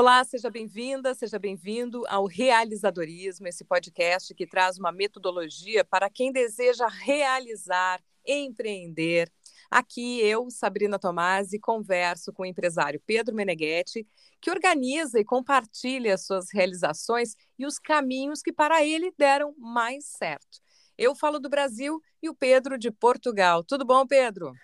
Olá, seja bem-vinda, seja bem-vindo ao Realizadorismo, esse podcast que traz uma metodologia para quem deseja realizar, empreender. Aqui eu, Sabrina Tomasi, converso com o empresário Pedro Meneghetti, que organiza e compartilha suas realizações e os caminhos que para ele deram mais certo. Eu falo do Brasil e o Pedro de Portugal. Tudo bom, Pedro?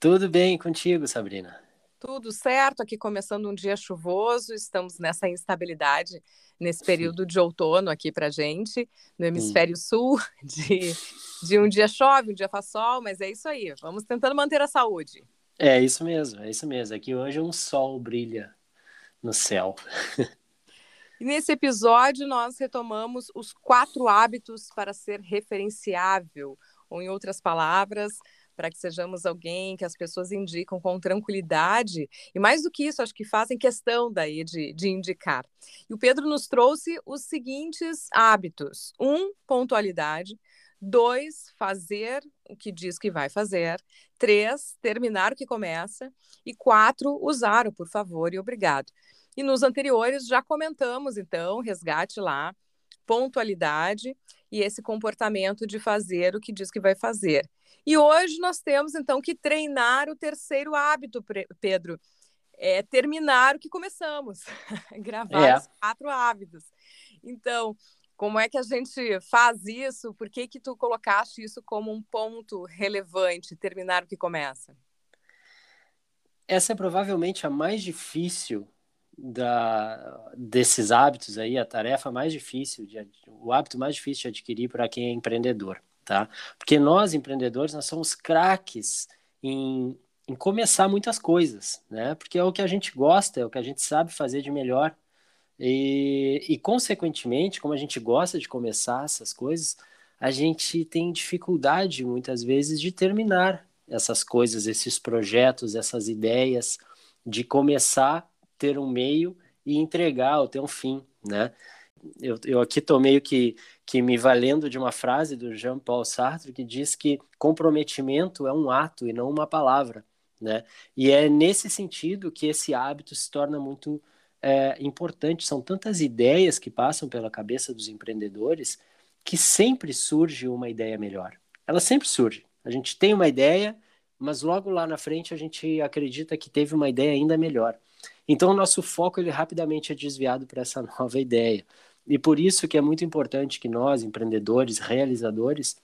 Tudo bem contigo, Sabrina. Tudo certo, aqui começando um dia chuvoso, estamos nessa instabilidade nesse período de outono aqui para gente, no hemisfério hum. sul, de, de um dia chove, um dia faz sol, mas é isso aí, vamos tentando manter a saúde. É isso mesmo, é isso mesmo. Aqui hoje um sol brilha no céu. E nesse episódio nós retomamos os quatro hábitos para ser referenciável, ou em outras palavras, para que sejamos alguém que as pessoas indicam com tranquilidade, e mais do que isso, acho que fazem questão daí de, de indicar. E o Pedro nos trouxe os seguintes hábitos: um, pontualidade. Dois, fazer o que diz que vai fazer. Três, terminar o que começa. E quatro, usar o por favor e obrigado. E nos anteriores já comentamos, então, resgate lá, pontualidade e esse comportamento de fazer o que diz que vai fazer. E hoje nós temos, então, que treinar o terceiro hábito, Pedro. É terminar o que começamos, gravar é. os quatro hábitos. Então, como é que a gente faz isso? Por que que tu colocaste isso como um ponto relevante, terminar o que começa? Essa é provavelmente a mais difícil da, desses hábitos aí, a tarefa mais difícil, de, o hábito mais difícil de adquirir para quem é empreendedor tá? Porque nós, empreendedores, nós somos craques em, em começar muitas coisas, né? Porque é o que a gente gosta, é o que a gente sabe fazer de melhor. E, e, consequentemente, como a gente gosta de começar essas coisas, a gente tem dificuldade, muitas vezes, de terminar essas coisas, esses projetos, essas ideias, de começar, ter um meio e entregar ou ter um fim, né? Eu, eu aqui estou meio que que me valendo de uma frase do Jean-Paul Sartre que diz que comprometimento é um ato e não uma palavra, né? E é nesse sentido que esse hábito se torna muito é, importante. São tantas ideias que passam pela cabeça dos empreendedores que sempre surge uma ideia melhor. Ela sempre surge. A gente tem uma ideia, mas logo lá na frente a gente acredita que teve uma ideia ainda melhor. Então o nosso foco ele rapidamente é desviado para essa nova ideia. E por isso que é muito importante que nós, empreendedores, realizadores,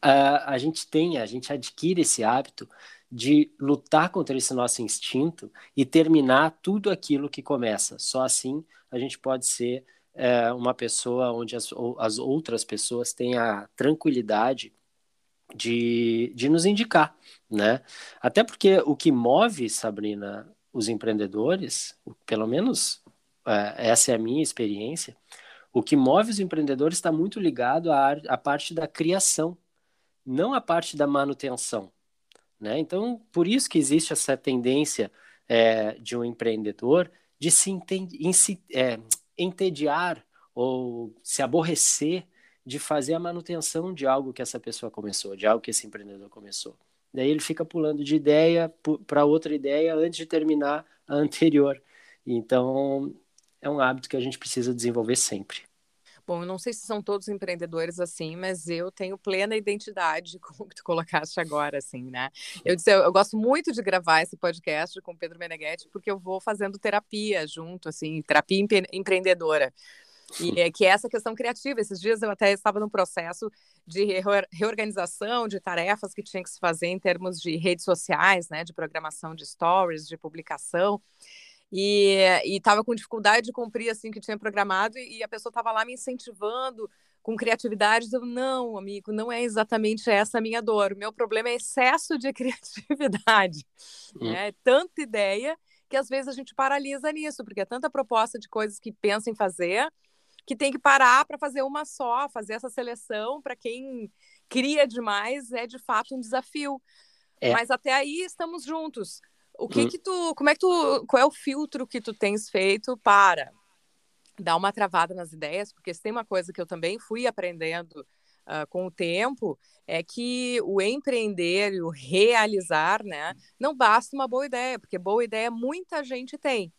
a, a gente tenha, a gente adquire esse hábito de lutar contra esse nosso instinto e terminar tudo aquilo que começa. Só assim a gente pode ser é, uma pessoa onde as, as outras pessoas têm a tranquilidade de, de nos indicar, né? Até porque o que move, Sabrina, os empreendedores, pelo menos é, essa é a minha experiência, o que move os empreendedores está muito ligado à, à parte da criação, não à parte da manutenção. Né? Então, por isso que existe essa tendência é, de um empreendedor de se, se é, entediar ou se aborrecer de fazer a manutenção de algo que essa pessoa começou, de algo que esse empreendedor começou. Daí ele fica pulando de ideia para outra ideia antes de terminar a anterior. Então, é um hábito que a gente precisa desenvolver sempre. Bom, eu não sei se são todos empreendedores assim, mas eu tenho plena identidade com o que tu colocaste agora, assim, né? Eu disse, eu, eu gosto muito de gravar esse podcast com o Pedro Meneghetti, porque eu vou fazendo terapia junto, assim, terapia empre empreendedora. E é que é essa questão criativa. Esses dias eu até estava num processo de reorganização de tarefas que tinha que se fazer em termos de redes sociais, né, de programação de stories, de publicação e estava com dificuldade de cumprir assim que tinha programado e, e a pessoa estava lá me incentivando com criatividade, eu não, amigo, não é exatamente essa a minha dor. O meu problema é excesso de criatividade. Hum. É tanta ideia que às vezes a gente paralisa nisso, porque é tanta proposta de coisas que pensa em fazer que tem que parar para fazer uma só, fazer essa seleção para quem cria demais é de fato um desafio. É. Mas até aí estamos juntos. O que hum. que tu, como é que tu, qual é o filtro que tu tens feito para dar uma travada nas ideias? Porque se tem uma coisa que eu também fui aprendendo uh, com o tempo, é que o empreender e o realizar, né, não basta uma boa ideia, porque boa ideia muita gente tem.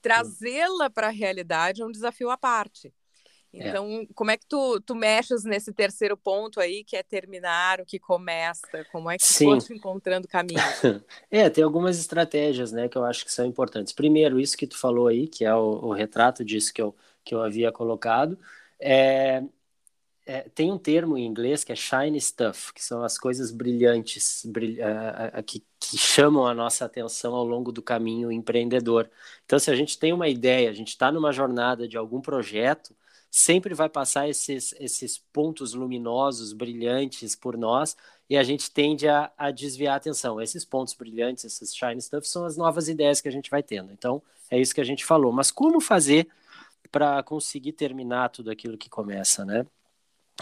trazê-la para a realidade é um desafio à parte. É. Então, é. como é que tu, tu mexes nesse terceiro ponto aí, que é terminar o que começa? Como é que Sim. tu encontrando caminho? é, tem algumas estratégias, né, que eu acho que são importantes. Primeiro, isso que tu falou aí, que é o, o retrato disso que eu, que eu havia colocado, é, é, tem um termo em inglês que é shiny stuff, que são as coisas brilhantes brilha, uh, uh, que, que, chamam a nossa atenção ao longo do caminho empreendedor. Então, se a gente tem uma ideia, a gente está numa jornada de algum projeto, sempre vai passar esses, esses pontos luminosos, brilhantes por nós, e a gente tende a, a desviar a atenção. Esses pontos brilhantes, esses shiny stuff, são as novas ideias que a gente vai tendo. Então, é isso que a gente falou. Mas como fazer para conseguir terminar tudo aquilo que começa, né?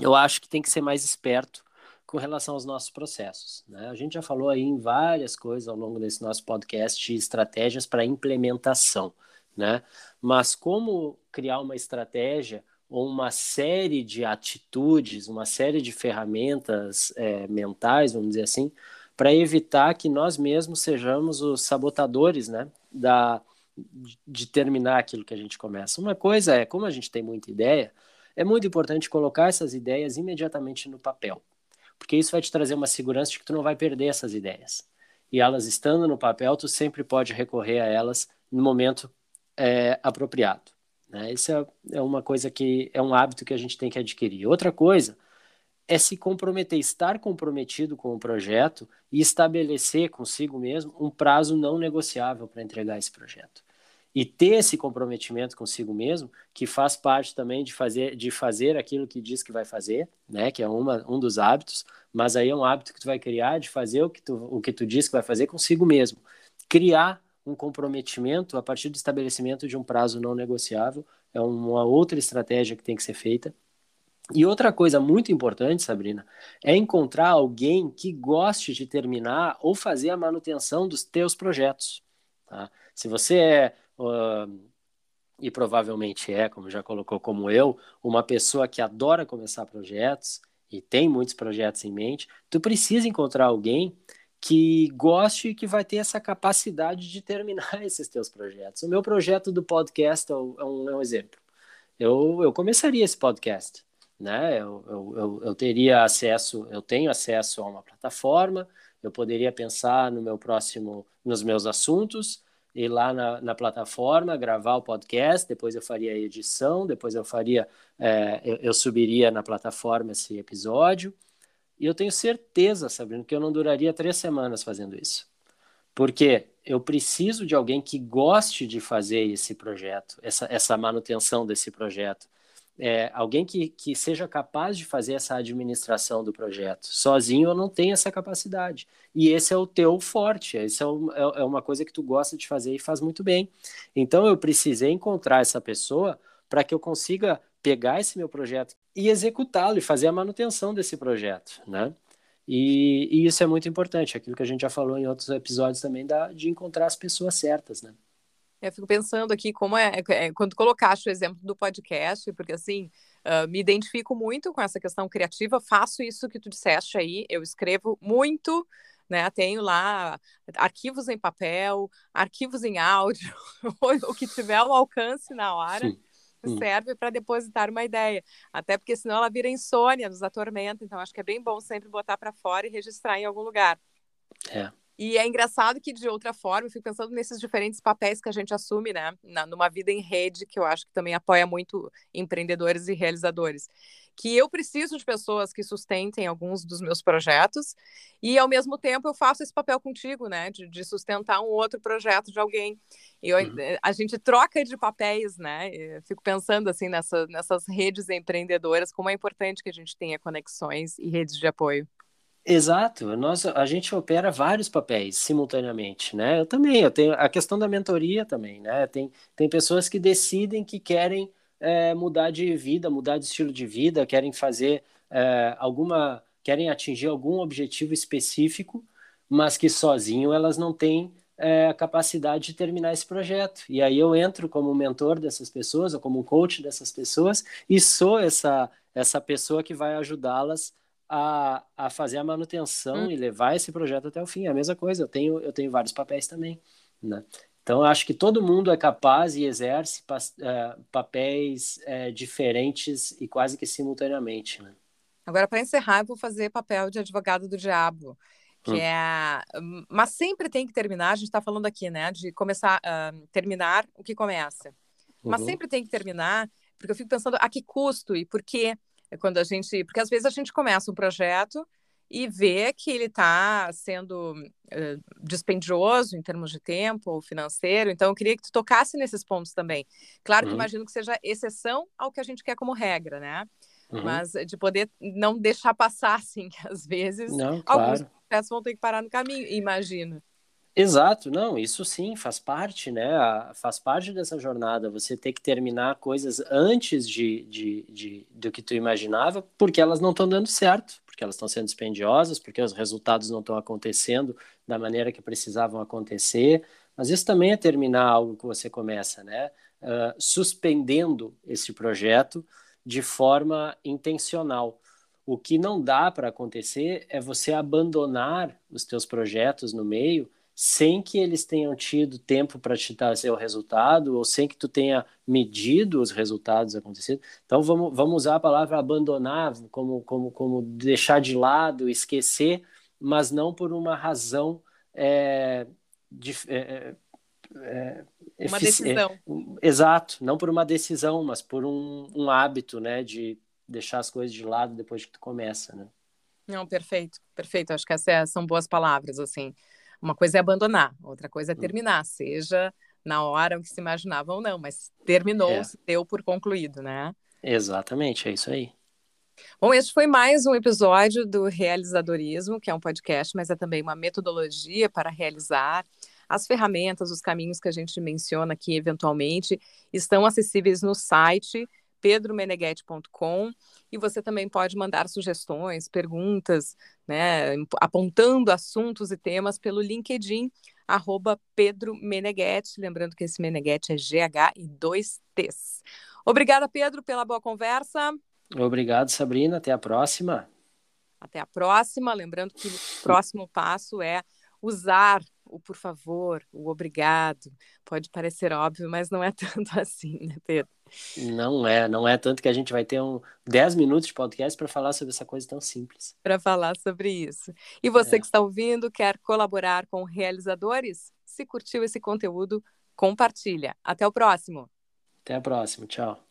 Eu acho que tem que ser mais esperto com relação aos nossos processos. Né? A gente já falou aí em várias coisas ao longo desse nosso podcast, estratégias para implementação, né? Mas como criar uma estratégia ou uma série de atitudes, uma série de ferramentas é, mentais, vamos dizer assim, para evitar que nós mesmos sejamos os sabotadores, né, da, de terminar aquilo que a gente começa. Uma coisa é, como a gente tem muita ideia, é muito importante colocar essas ideias imediatamente no papel, porque isso vai te trazer uma segurança de que tu não vai perder essas ideias. E elas estando no papel, tu sempre pode recorrer a elas no momento é, apropriado. Né? Isso é, é uma coisa que é um hábito que a gente tem que adquirir. Outra coisa é se comprometer, estar comprometido com o projeto e estabelecer consigo mesmo um prazo não negociável para entregar esse projeto. E ter esse comprometimento consigo mesmo, que faz parte também de fazer, de fazer aquilo que diz que vai fazer, né? que é uma, um dos hábitos, mas aí é um hábito que tu vai criar de fazer o que tu, o que tu diz que vai fazer consigo mesmo. Criar um comprometimento a partir do estabelecimento de um prazo não negociável. É uma outra estratégia que tem que ser feita. E outra coisa muito importante, Sabrina, é encontrar alguém que goste de terminar ou fazer a manutenção dos teus projetos. Tá? Se você é, uh, e provavelmente é, como já colocou como eu, uma pessoa que adora começar projetos e tem muitos projetos em mente, tu precisa encontrar alguém que goste e que vai ter essa capacidade de terminar esses teus projetos. O meu projeto do podcast é um, é um exemplo. Eu, eu começaria esse podcast, né? Eu, eu, eu, eu teria acesso, eu tenho acesso a uma plataforma, eu poderia pensar no meu próximo, nos meus assuntos, ir lá na, na plataforma, gravar o podcast, depois eu faria a edição, depois eu faria, é, eu, eu subiria na plataforma esse episódio, e eu tenho certeza, Sabrina, que eu não duraria três semanas fazendo isso. Porque eu preciso de alguém que goste de fazer esse projeto, essa, essa manutenção desse projeto. É, alguém que, que seja capaz de fazer essa administração do projeto. Sozinho eu não tenho essa capacidade. E esse é o teu forte, esse é, o, é, é uma coisa que tu gosta de fazer e faz muito bem. Então eu precisei encontrar essa pessoa para que eu consiga pegar esse meu projeto e executá-lo e fazer a manutenção desse projeto, né? E, e, isso é muito importante, aquilo que a gente já falou em outros episódios também, da, de encontrar as pessoas certas, né? Eu fico pensando aqui como é, é quando colocaste o exemplo do podcast, porque assim, uh, me identifico muito com essa questão criativa, faço isso que tu disseste aí, eu escrevo muito, né? Tenho lá arquivos em papel, arquivos em áudio, o que tiver ao alcance na hora. Sim hum. serve para depositar uma ideia. Até porque senão ela vira insônia, nos atormenta. Então acho que é bem bom sempre botar para fora e registrar em algum lugar. É. E é engraçado que, de outra forma, eu fico pensando nesses diferentes papéis que a gente assume, né? Na, numa vida em rede, que eu acho que também apoia muito empreendedores e realizadores. Que eu preciso de pessoas que sustentem alguns dos meus projetos e, ao mesmo tempo, eu faço esse papel contigo, né? De, de sustentar um outro projeto de alguém. E eu, uhum. Eh, a gente troca de papéis, né? Eu fico pensando, assim, nessa, nessas redes empreendedoras, como é importante que a gente tenha conexões e redes de apoio. Exato, nós, a gente opera vários papéis simultaneamente, né? Eu também, eu tenho a questão da mentoria também, né? Tem, tem pessoas que decidem que querem é, mudar de vida, mudar de estilo de vida, querem fazer é, alguma, querem atingir algum objetivo específico, mas que sozinho elas não têm é, a capacidade de terminar esse projeto. E aí eu entro como mentor dessas pessoas, ou como coach dessas pessoas, e sou essa, essa pessoa que vai ajudá-las a, a fazer a manutenção hum. e levar esse projeto até o fim. É a mesma coisa, eu tenho, eu tenho vários papéis também. Né? Então, eu acho que todo mundo é capaz e exerce uh, papéis uh, diferentes e quase que simultaneamente. Né? Agora, para encerrar, eu vou fazer papel de advogado do diabo, que hum. é. Mas sempre tem que terminar, a gente está falando aqui, né? De começar, uh, terminar o que começa. Uhum. Mas sempre tem que terminar, porque eu fico pensando a que custo e por quê quando a gente. Porque às vezes a gente começa um projeto e vê que ele está sendo uh, dispendioso em termos de tempo ou financeiro. Então, eu queria que tu tocasse nesses pontos também. Claro que uhum. imagino que seja exceção ao que a gente quer como regra, né? Uhum. Mas de poder não deixar passar, assim, que às vezes não, claro. alguns processos vão ter que parar no caminho, imagino. Exato, não, isso sim faz parte, né? Faz parte dessa jornada. Você ter que terminar coisas antes de, de, de do que tu imaginava, porque elas não estão dando certo, porque elas estão sendo dispendiosas, porque os resultados não estão acontecendo da maneira que precisavam acontecer. Mas isso também é terminar algo que você começa, né? Uh, suspendendo esse projeto de forma intencional. O que não dá para acontecer é você abandonar os teus projetos no meio sem que eles tenham tido tempo para te trazer o resultado ou sem que tu tenha medido os resultados acontecendo. Então vamos, vamos usar a palavra abandonar como, como, como deixar de lado, esquecer, mas não por uma razão é, de, é, é, é uma decisão. É, exato, não por uma decisão, mas por um, um hábito, né, de deixar as coisas de lado depois que tu começa, né? Não, perfeito, perfeito. Acho que essas são boas palavras, assim. Uma coisa é abandonar, outra coisa é hum. terminar, seja na hora que se imaginava ou não, mas terminou, é. se deu por concluído, né? Exatamente, é isso aí. Bom, este foi mais um episódio do Realizadorismo, que é um podcast, mas é também uma metodologia para realizar. As ferramentas, os caminhos que a gente menciona aqui eventualmente estão acessíveis no site pedromeneghetti.com e você também pode mandar sugestões, perguntas, né, apontando assuntos e temas pelo LinkedIn, arroba Pedro Meneghetti, lembrando que esse Meneghetti é GH e dois T's. Obrigada, Pedro, pela boa conversa. Obrigado, Sabrina. Até a próxima. Até a próxima. Lembrando que o próximo passo é usar o por favor, o obrigado. Pode parecer óbvio, mas não é tanto assim, né, Pedro? Não é, não é tanto que a gente vai ter um 10 minutos de podcast para falar sobre essa coisa tão simples. Para falar sobre isso. E você é. que está ouvindo, quer colaborar com realizadores? Se curtiu esse conteúdo, compartilha. Até o próximo. Até a próxima, tchau.